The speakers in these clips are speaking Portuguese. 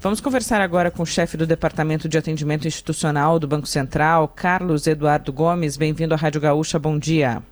Vamos conversar agora com o chefe do Departamento de Atendimento Institucional do Banco Central, Carlos Eduardo Gomes. Bem-vindo à Rádio Gaúcha. Bom dia.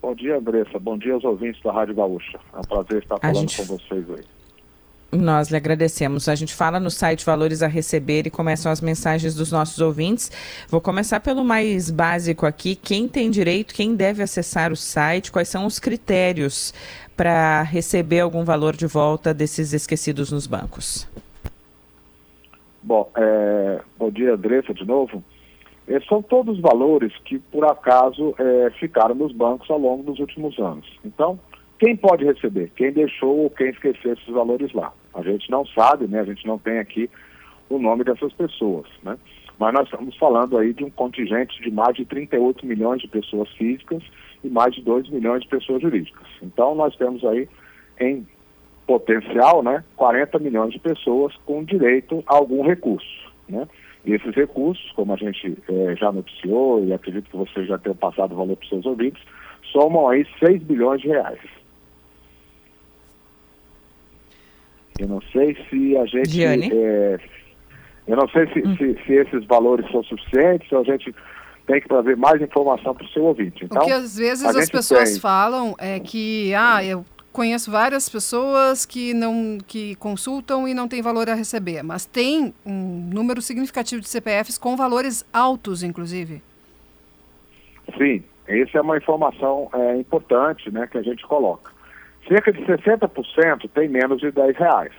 Bom dia, Andressa. Bom dia aos ouvintes da Rádio Gaúcha. É um prazer estar falando gente... com vocês hoje. Nós lhe agradecemos. A gente fala no site Valores a Receber e começam as mensagens dos nossos ouvintes. Vou começar pelo mais básico aqui. Quem tem direito, quem deve acessar o site, quais são os critérios para receber algum valor de volta desses esquecidos nos bancos? Bom, é, bom dia, Andressa, de novo. Esses são todos os valores que, por acaso, é, ficaram nos bancos ao longo dos últimos anos. Então, quem pode receber? Quem deixou ou quem esqueceu esses valores lá? A gente não sabe, né? A gente não tem aqui o nome dessas pessoas, né? Mas nós estamos falando aí de um contingente de mais de 38 milhões de pessoas físicas e mais de 2 milhões de pessoas jurídicas. Então nós temos aí em potencial, né, 40 milhões de pessoas com direito a algum recurso, né? E esses recursos, como a gente eh, já noticiou e acredito que você já tenha passado o valor para os seus ouvintes, somam aí 6 bilhões de reais. Eu não sei se a gente é, eu não sei se, hum. se, se, esses valores são suficientes ou a gente tem que trazer mais informação para o seu ouvinte. Então, o que às vezes as pessoas tem... falam é que, ah, eu conheço várias pessoas que não que consultam e não tem valor a receber, mas tem um número significativo de CPFs com valores altos, inclusive. Sim, essa é uma informação é, importante né, que a gente coloca. Cerca de 60% tem menos de 10 reais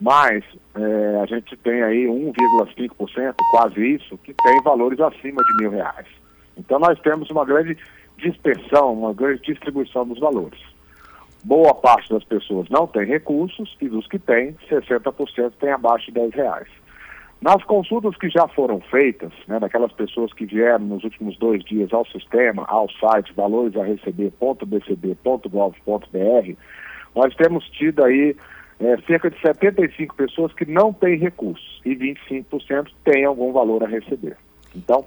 mas é, a gente tem aí 1,5%, quase isso, que tem valores acima de mil reais. Então nós temos uma grande dispersão, uma grande distribuição dos valores. Boa parte das pessoas não tem recursos e dos que têm, 60% tem abaixo de 10 reais. Nas consultas que já foram feitas, né, daquelas pessoas que vieram nos últimos dois dias ao sistema, ao site valoresareceber.bcb.gov.br, nós temos tido aí é, cerca de 75 pessoas que não têm recursos e 25% têm algum valor a receber. Então,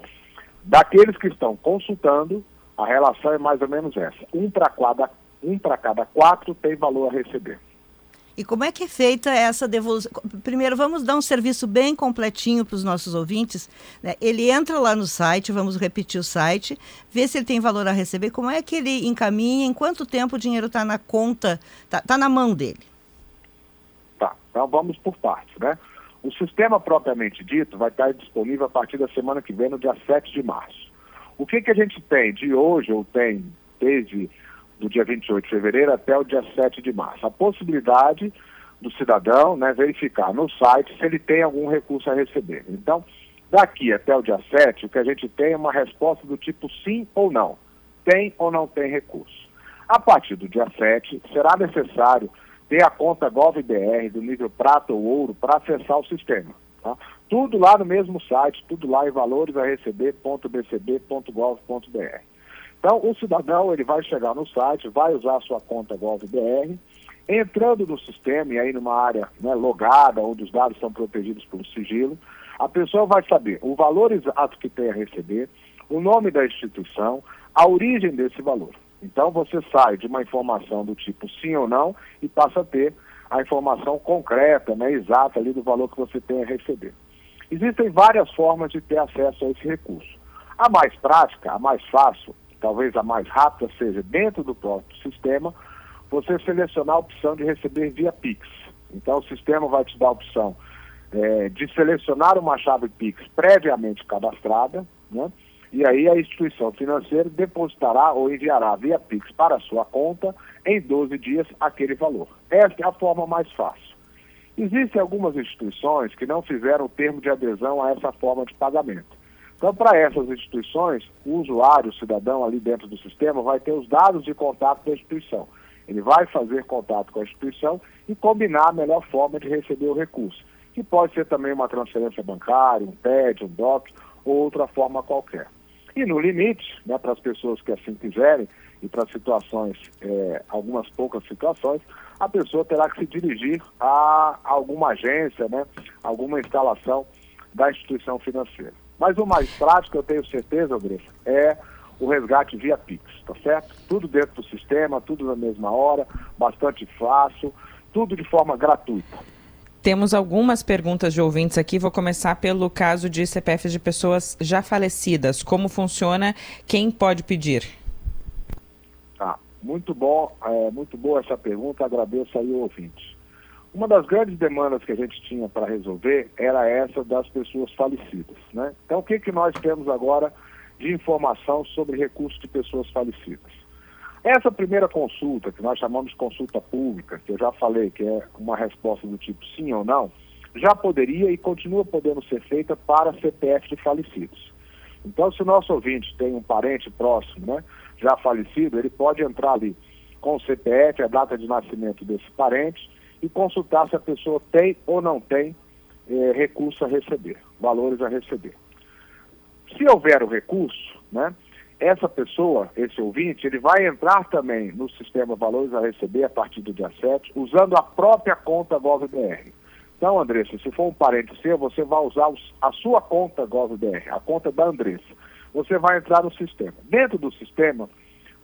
daqueles que estão consultando, a relação é mais ou menos essa. Um para cada, um cada quatro tem valor a receber. E como é que é feita essa devolução? Primeiro, vamos dar um serviço bem completinho para os nossos ouvintes. Né? Ele entra lá no site, vamos repetir o site, vê se ele tem valor a receber, como é que ele encaminha, em quanto tempo o dinheiro está na conta, está tá na mão dele. Então vamos por partes, né? O sistema propriamente dito vai estar disponível a partir da semana que vem, no dia 7 de março. O que, que a gente tem de hoje, ou tem desde do dia 28 de fevereiro até o dia 7 de março? A possibilidade do cidadão né, verificar no site se ele tem algum recurso a receber. Então, daqui até o dia 7, o que a gente tem é uma resposta do tipo sim ou não. Tem ou não tem recurso. A partir do dia 7, será necessário ter a conta GovBR do nível prata ou ouro para acessar o sistema. Tá? Tudo lá no mesmo site, tudo lá em valores a receber.bcb.gov.br. Então, o cidadão ele vai chegar no site, vai usar a sua conta GovBR, entrando no sistema e aí numa área né, logada, onde os dados são protegidos pelo sigilo, a pessoa vai saber o valor exato que tem a receber, o nome da instituição, a origem desse valor. Então você sai de uma informação do tipo sim ou não e passa a ter a informação concreta, né, exata ali do valor que você tem a receber. Existem várias formas de ter acesso a esse recurso. A mais prática, a mais fácil, talvez a mais rápida, seja dentro do próprio sistema, você selecionar a opção de receber via Pix. Então o sistema vai te dar a opção é, de selecionar uma chave Pix previamente cadastrada, né? E aí a instituição financeira depositará ou enviará via Pix para a sua conta em 12 dias aquele valor. Esta é a forma mais fácil. Existem algumas instituições que não fizeram o termo de adesão a essa forma de pagamento. Então, para essas instituições, o usuário, o cidadão ali dentro do sistema, vai ter os dados de contato da instituição. Ele vai fazer contato com a instituição e combinar a melhor forma de receber o recurso, que pode ser também uma transferência bancária, um TED, um DOC ou outra forma qualquer. E no limite, né, para as pessoas que assim quiserem, e para situações, é, algumas poucas situações, a pessoa terá que se dirigir a alguma agência, né, alguma instalação da instituição financeira. Mas o mais prático, eu tenho certeza, Andressa, é o resgate via Pix, tá certo? Tudo dentro do sistema, tudo na mesma hora, bastante fácil, tudo de forma gratuita. Temos algumas perguntas de ouvintes aqui. Vou começar pelo caso de CPFs de pessoas já falecidas. Como funciona? Quem pode pedir? Tá, muito bom, é, muito boa essa pergunta. Agradeço aí o ouvinte. Uma das grandes demandas que a gente tinha para resolver era essa das pessoas falecidas. Né? Então, o que, que nós temos agora de informação sobre recursos de pessoas falecidas? Essa primeira consulta, que nós chamamos de consulta pública, que eu já falei que é uma resposta do tipo sim ou não, já poderia e continua podendo ser feita para CPF de falecidos. Então, se o nosso ouvinte tem um parente próximo, né, já falecido, ele pode entrar ali com o CPF, a data de nascimento desse parente, e consultar se a pessoa tem ou não tem eh, recurso a receber, valores a receber. Se houver o recurso, né, essa pessoa, esse ouvinte, ele vai entrar também no sistema Valores a Receber a partir do dia 7, usando a própria conta GovBR. Então, Andressa, se for um parente seu, você vai usar a sua conta GovBR, a conta da Andressa. Você vai entrar no sistema. Dentro do sistema,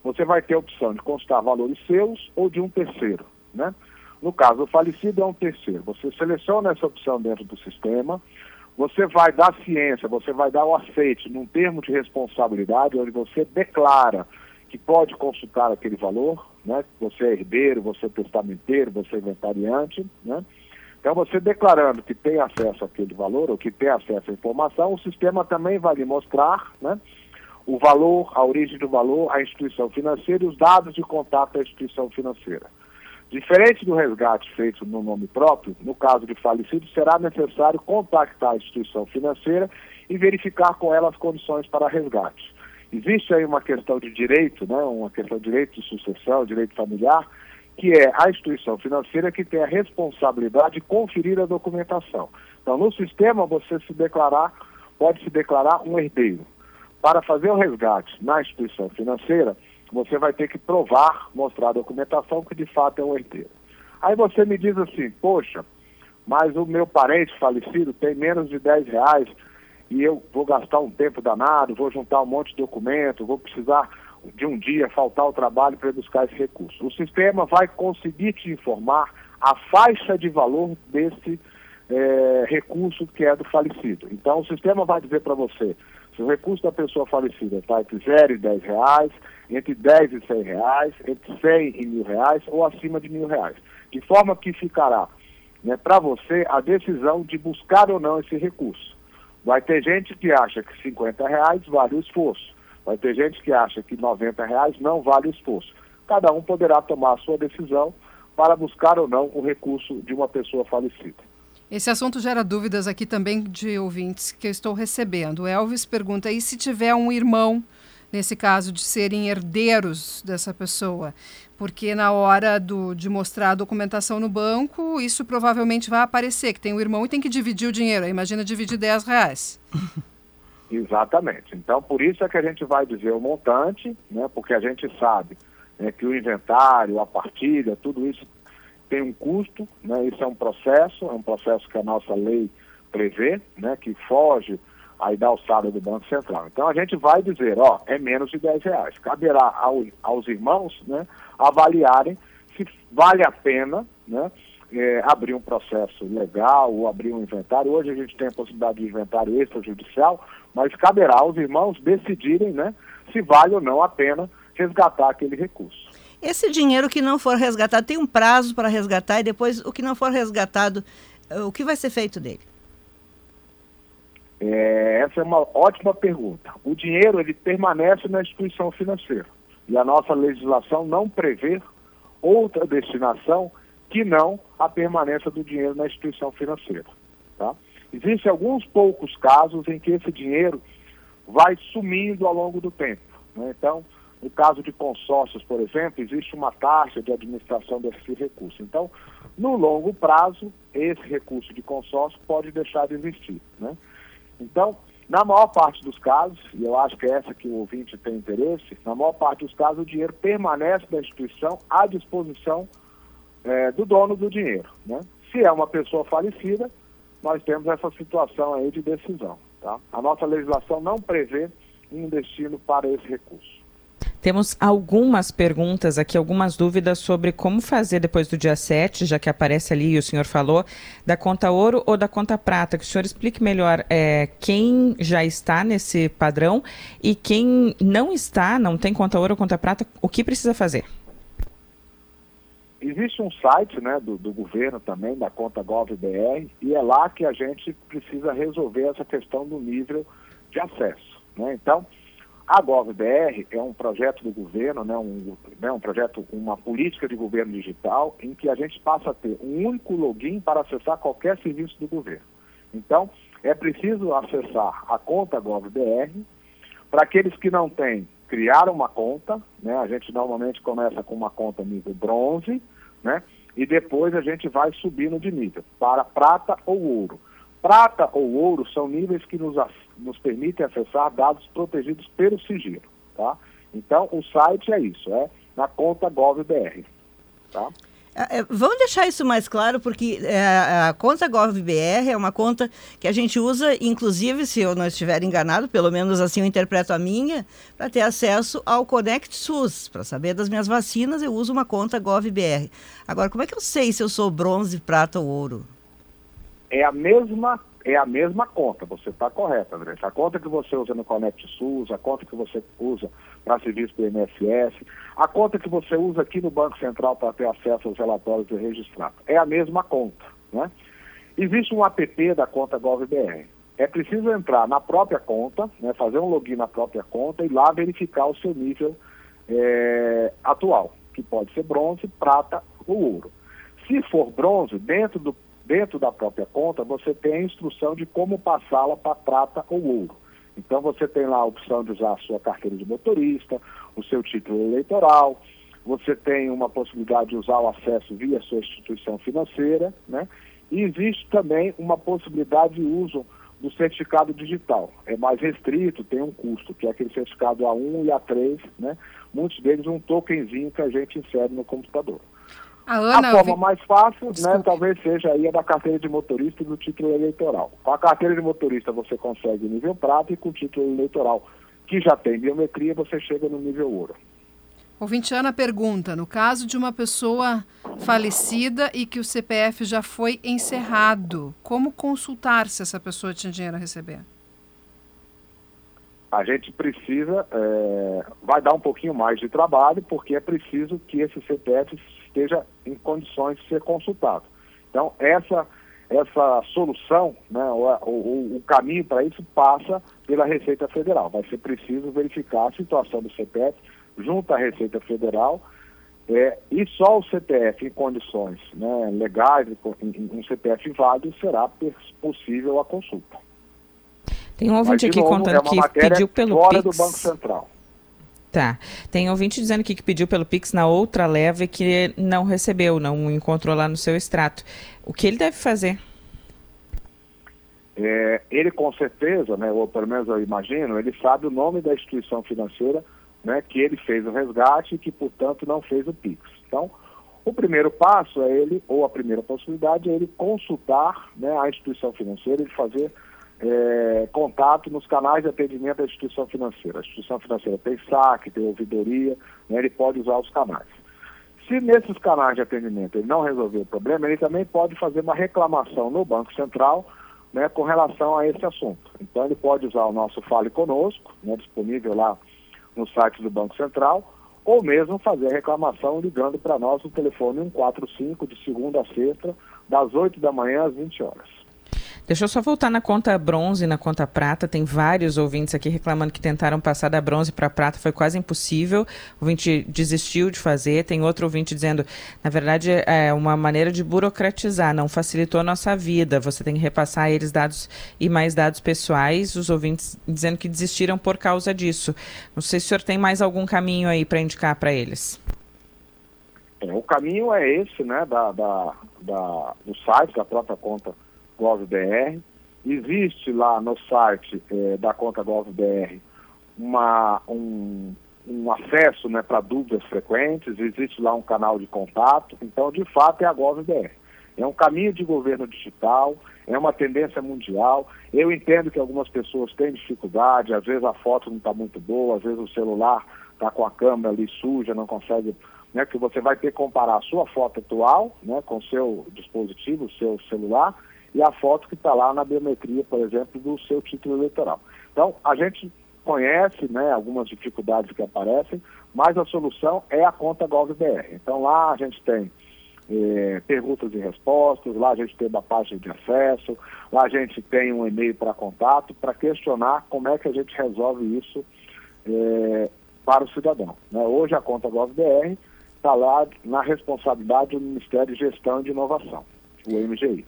você vai ter a opção de constar valores seus ou de um terceiro, né? No caso, o falecido é um terceiro. Você seleciona essa opção dentro do sistema, você vai dar ciência, você vai dar o aceite num termo de responsabilidade, onde você declara que pode consultar aquele valor, né? Você é herdeiro, você é testamenteiro, você é inventariante, né? Então, você declarando que tem acesso àquele valor, ou que tem acesso à informação, o sistema também vai lhe mostrar, né? O valor, a origem do valor, a instituição financeira e os dados de contato da instituição financeira. Diferente do resgate feito no nome próprio, no caso de falecido, será necessário contactar a instituição financeira e verificar com ela as condições para resgate. Existe aí uma questão de direito, né, uma questão de direito de sucessão, direito familiar, que é a instituição financeira que tem a responsabilidade de conferir a documentação. Então, no sistema, você se declarar, pode se declarar um herdeiro. Para fazer o resgate na instituição financeira, você vai ter que provar, mostrar a documentação que de fato é um herdeiro. Aí você me diz assim, poxa, mas o meu parente falecido tem menos de 10 reais e eu vou gastar um tempo danado, vou juntar um monte de documento, vou precisar de um dia faltar o trabalho para buscar esse recurso. O sistema vai conseguir te informar a faixa de valor desse é, recurso que é do falecido. Então o sistema vai dizer para você se o recurso da pessoa falecida está entre 0 e 10 reais, entre 10 e 100 reais, entre 100 e mil reais ou acima de mil reais. De forma que ficará né, para você a decisão de buscar ou não esse recurso. Vai ter gente que acha que 50 reais vale o esforço. Vai ter gente que acha que 90 reais não vale o esforço. Cada um poderá tomar a sua decisão para buscar ou não o recurso de uma pessoa falecida. Esse assunto gera dúvidas aqui também de ouvintes que eu estou recebendo. Elvis pergunta: e se tiver um irmão, nesse caso, de serem herdeiros dessa pessoa? Porque na hora do, de mostrar a documentação no banco, isso provavelmente vai aparecer, que tem um irmão e tem que dividir o dinheiro. Imagina dividir 10 reais. Exatamente. Então, por isso é que a gente vai dizer o montante, né, porque a gente sabe né, que o inventário, a partilha, tudo isso tem um custo, né? Isso é um processo, é um processo que a nossa lei prevê, né? Que foge aí da alçada do Banco Central. Então a gente vai dizer, ó, é menos de 10 reais. Caberá ao, aos irmãos, né? Avaliarem se vale a pena, né? É, abrir um processo legal ou abrir um inventário. Hoje a gente tem a possibilidade de inventário extrajudicial, mas caberá aos irmãos decidirem, né? Se vale ou não a pena resgatar aquele recurso. Esse dinheiro que não for resgatado, tem um prazo para resgatar e depois o que não for resgatado, eh, o que vai ser feito dele? É, essa é uma ótima pergunta. O dinheiro ele permanece na instituição financeira e a nossa legislação não prevê outra destinação que não a permanência do dinheiro na instituição financeira. Tá? Existem alguns poucos casos em que esse dinheiro vai sumindo ao longo do tempo. Né? Então, no caso de consórcios, por exemplo, existe uma taxa de administração desse recurso. Então, no longo prazo, esse recurso de consórcio pode deixar de existir. Né? Então, na maior parte dos casos, e eu acho que é essa que o ouvinte tem interesse, na maior parte dos casos o dinheiro permanece da instituição à disposição é, do dono do dinheiro. Né? Se é uma pessoa falecida, nós temos essa situação aí de decisão. Tá? A nossa legislação não prevê um destino para esse recurso. Temos algumas perguntas aqui, algumas dúvidas sobre como fazer depois do dia 7, já que aparece ali, e o senhor falou, da conta ouro ou da conta prata. Que o senhor explique melhor é, quem já está nesse padrão e quem não está, não tem conta ouro ou conta prata, o que precisa fazer? Existe um site né, do, do governo também, da conta GovBR, e é lá que a gente precisa resolver essa questão do nível de acesso. Né? Então, a GovBR é um projeto do governo, né, um, né, um projeto, uma política de governo digital, em que a gente passa a ter um único login para acessar qualquer serviço do governo. Então, é preciso acessar a conta GovBR. Para aqueles que não têm, criar uma conta, né, a gente normalmente começa com uma conta nível bronze, né, e depois a gente vai subindo de nível para prata ou ouro. Prata ou ouro são níveis que nos, nos permitem acessar dados protegidos pelo sigilo. Tá? Então, o site é isso, é na conta GovBR. Tá? É, é, vamos deixar isso mais claro, porque é, a conta GovBR é uma conta que a gente usa, inclusive, se eu não estiver enganado, pelo menos assim eu interpreto a minha, para ter acesso ao Connect SUS. Para saber das minhas vacinas, eu uso uma conta GovBR. Agora, como é que eu sei se eu sou bronze, prata ou ouro? É a mesma é a mesma conta, você está correto, André. A conta que você usa no Connect SUS, a conta que você usa para serviço do INSS, a conta que você usa aqui no Banco Central para ter acesso aos relatórios do registrado. É a mesma conta. Né? Existe um app da conta GovBR. É preciso entrar na própria conta, né, fazer um login na própria conta e lá verificar o seu nível é, atual, que pode ser bronze, prata ou ouro. Se for bronze, dentro do dentro da própria conta, você tem a instrução de como passá-la para prata ou ouro. Então você tem lá a opção de usar a sua carteira de motorista, o seu título eleitoral, você tem uma possibilidade de usar o acesso via sua instituição financeira, né? E existe também uma possibilidade de uso do certificado digital. É mais restrito, tem um custo, que é aquele certificado A1 e A3, né? Muitos deles um tokenzinho que a gente insere no computador. A, Ana, a forma vi... mais fácil, né, talvez seja aí a da carteira de motorista e do título eleitoral. Com a carteira de motorista você consegue o nível prata e com o título eleitoral, que já tem biometria, você chega no nível ouro. Ouvinte Ana pergunta: no caso de uma pessoa falecida e que o CPF já foi encerrado, como consultar se essa pessoa tinha dinheiro a receber? A gente precisa, é, vai dar um pouquinho mais de trabalho, porque é preciso que esse CPF esteja em condições de ser consultado. Então, essa, essa solução, né, o, o, o caminho para isso passa pela Receita Federal. Vai ser preciso verificar a situação do CPF junto à Receita Federal é, e só o CPF em condições né, legais, um CPF válido, será possível a consulta. Tem um ouvinte Mas, aqui novo, contando é que pediu pelo fora Pix. do Banco Central. Tá. Tem ouvinte dizendo aqui que pediu pelo Pix na outra leva e que não recebeu, não encontrou lá no seu extrato. O que ele deve fazer? É, ele com certeza, né, ou pelo menos eu imagino, ele sabe o nome da instituição financeira né, que ele fez o resgate e que, portanto, não fez o PIX. Então, o primeiro passo é ele, ou a primeira possibilidade, é ele consultar né, a instituição financeira e fazer é, contato nos canais de atendimento da instituição financeira. A instituição financeira tem saque, tem ouvidoria, né, ele pode usar os canais. Se nesses canais de atendimento ele não resolver o problema, ele também pode fazer uma reclamação no Banco Central né, com relação a esse assunto. Então ele pode usar o nosso Fale Conosco, né, disponível lá no site do Banco Central, ou mesmo fazer a reclamação ligando para nós no telefone 145 de segunda a sexta, das 8 da manhã às 20 horas. Deixa eu só voltar na conta bronze na conta prata. Tem vários ouvintes aqui reclamando que tentaram passar da bronze para prata, foi quase impossível. O ouvinte desistiu de fazer. Tem outro ouvinte dizendo, na verdade, é uma maneira de burocratizar, não facilitou a nossa vida. Você tem que repassar a eles dados e mais dados pessoais. Os ouvintes dizendo que desistiram por causa disso. Não sei se o senhor tem mais algum caminho aí para indicar para eles. É, o caminho é esse, né, da, da, da, do site, da própria conta GovBR. Existe lá no site é, da conta GovBR uma, um, um acesso né, para dúvidas frequentes, existe lá um canal de contato, então de fato é a GovBR. É um caminho de governo digital, é uma tendência mundial. Eu entendo que algumas pessoas têm dificuldade, às vezes a foto não está muito boa, às vezes o celular está com a câmera ali suja, não consegue. Né, que você vai ter que comparar a sua foto atual né, com o seu dispositivo, o seu celular, e a foto que está lá na biometria, por exemplo, do seu título eleitoral. Então, a gente conhece né, algumas dificuldades que aparecem, mas a solução é a conta GovBR. Então lá a gente tem é, perguntas e respostas, lá a gente tem uma página de acesso, lá a gente tem um e-mail para contato para questionar como é que a gente resolve isso é, para o cidadão. Né? Hoje a conta GovBR está lá na responsabilidade do Ministério de Gestão e de Inovação, o MGI.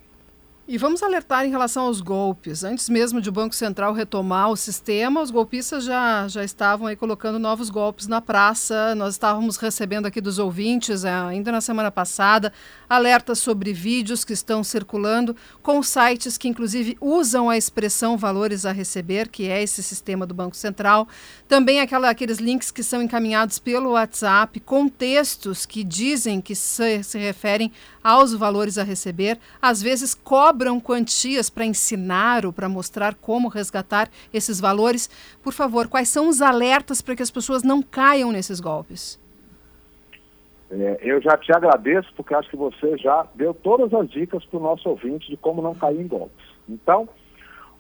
E vamos alertar em relação aos golpes. Antes mesmo de o Banco Central retomar o sistema, os golpistas já, já estavam aí colocando novos golpes na praça. Nós estávamos recebendo aqui dos ouvintes, eh, ainda na semana passada, alertas sobre vídeos que estão circulando com sites que, inclusive, usam a expressão valores a receber, que é esse sistema do Banco Central. Também aquela, aqueles links que são encaminhados pelo WhatsApp, com textos que dizem que se, se referem aos valores a receber, às vezes cobram quantias para ensinar ou para mostrar como resgatar esses valores. Por favor, quais são os alertas para que as pessoas não caiam nesses golpes? É, eu já te agradeço porque acho que você já deu todas as dicas para o nosso ouvinte de como não cair em golpes. Então,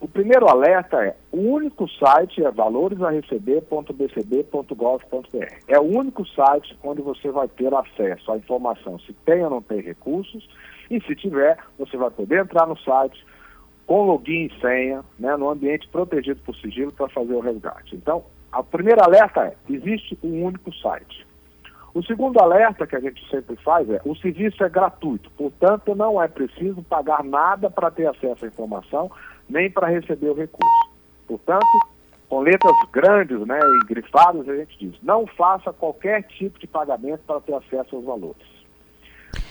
o primeiro alerta é, o único site é valoresareceber.bcb.gov.br. É o único site onde você vai ter acesso à informação se tem ou não tem recursos e se tiver, você vai poder entrar no site com login e senha, né, no ambiente protegido por sigilo para fazer o resgate. Então, o primeiro alerta é, existe um único site. O segundo alerta que a gente sempre faz é: o serviço é gratuito, portanto, não é preciso pagar nada para ter acesso à informação, nem para receber o recurso. Portanto, com letras grandes né, e grifadas, a gente diz: não faça qualquer tipo de pagamento para ter acesso aos valores.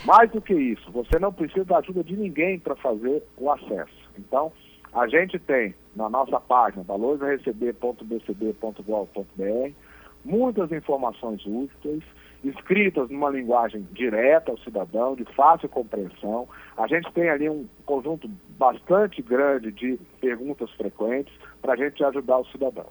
Mais do que isso, você não precisa da ajuda de ninguém para fazer o acesso. Então, a gente tem na nossa página valoresareceber.bcb.gov.br muitas informações úteis escritas numa linguagem direta ao cidadão, de fácil compreensão. A gente tem ali um conjunto bastante grande de perguntas frequentes para a gente ajudar o cidadão.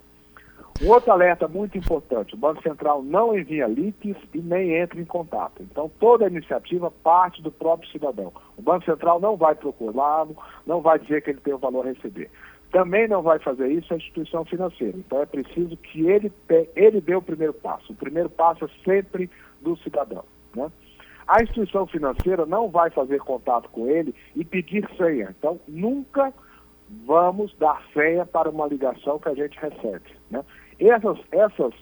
Um outro alerta muito importante: o Banco Central não envia links e nem entra em contato. Então, toda a iniciativa parte do próprio cidadão. O Banco Central não vai procurá-lo, não vai dizer que ele tem o valor a receber. Também não vai fazer isso a instituição financeira. Então é preciso que ele, ele dê o primeiro passo. O primeiro passo é sempre do cidadão. Né? A instituição financeira não vai fazer contato com ele e pedir senha. Então, nunca vamos dar senha para uma ligação que a gente recebe. Né? Essas, essas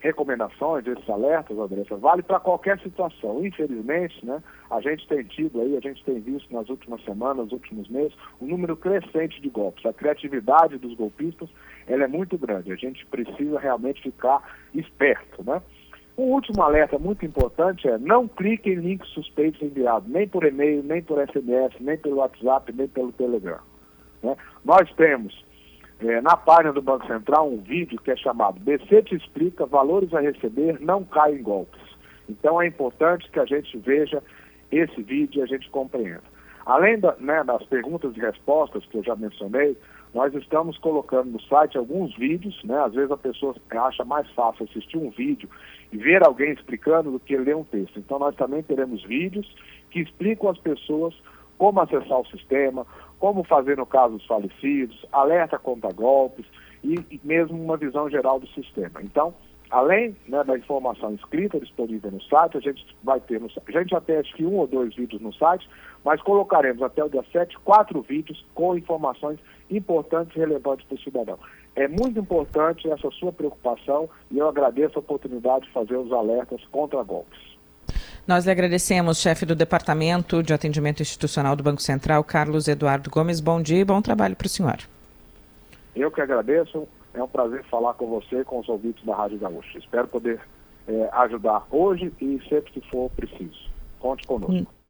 recomendações, esses alertas, Andressa, vale para qualquer situação. Infelizmente, né, a gente tem tido aí, a gente tem visto nas últimas semanas, nos últimos meses, um número crescente de golpes. A criatividade dos golpistas, ela é muito grande. A gente precisa realmente ficar esperto, né? Um último alerta muito importante é não clique em links suspeitos enviados, nem por e-mail, nem por SMS, nem pelo WhatsApp, nem pelo Telegram. Né? Nós temos é, na página do Banco Central um vídeo que é chamado BC te explica, valores a receber, não caem em golpes. Então é importante que a gente veja esse vídeo e a gente compreenda. Além da, né, das perguntas e respostas que eu já mencionei, nós estamos colocando no site alguns vídeos, né? Às vezes a pessoa acha mais fácil assistir um vídeo e ver alguém explicando do que ler um texto. Então nós também teremos vídeos que explicam às pessoas como acessar o sistema, como fazer no caso dos falecidos, alerta contra golpes e, e mesmo uma visão geral do sistema. Então, além né, da informação escrita disponível no site, a gente vai ter, no, a gente já tem acho que um ou dois vídeos no site, mas colocaremos até o dia 7 quatro vídeos com informações importantes e relevantes para o cidadão. É muito importante essa sua preocupação e eu agradeço a oportunidade de fazer os alertas contra golpes. Nós lhe agradecemos, chefe do Departamento de Atendimento Institucional do Banco Central, Carlos Eduardo Gomes. Bom dia e bom trabalho para o senhor. Eu que agradeço. É um prazer falar com você e com os ouvintes da Rádio Gaúcha. Espero poder é, ajudar hoje e sempre que for preciso. Conte conosco.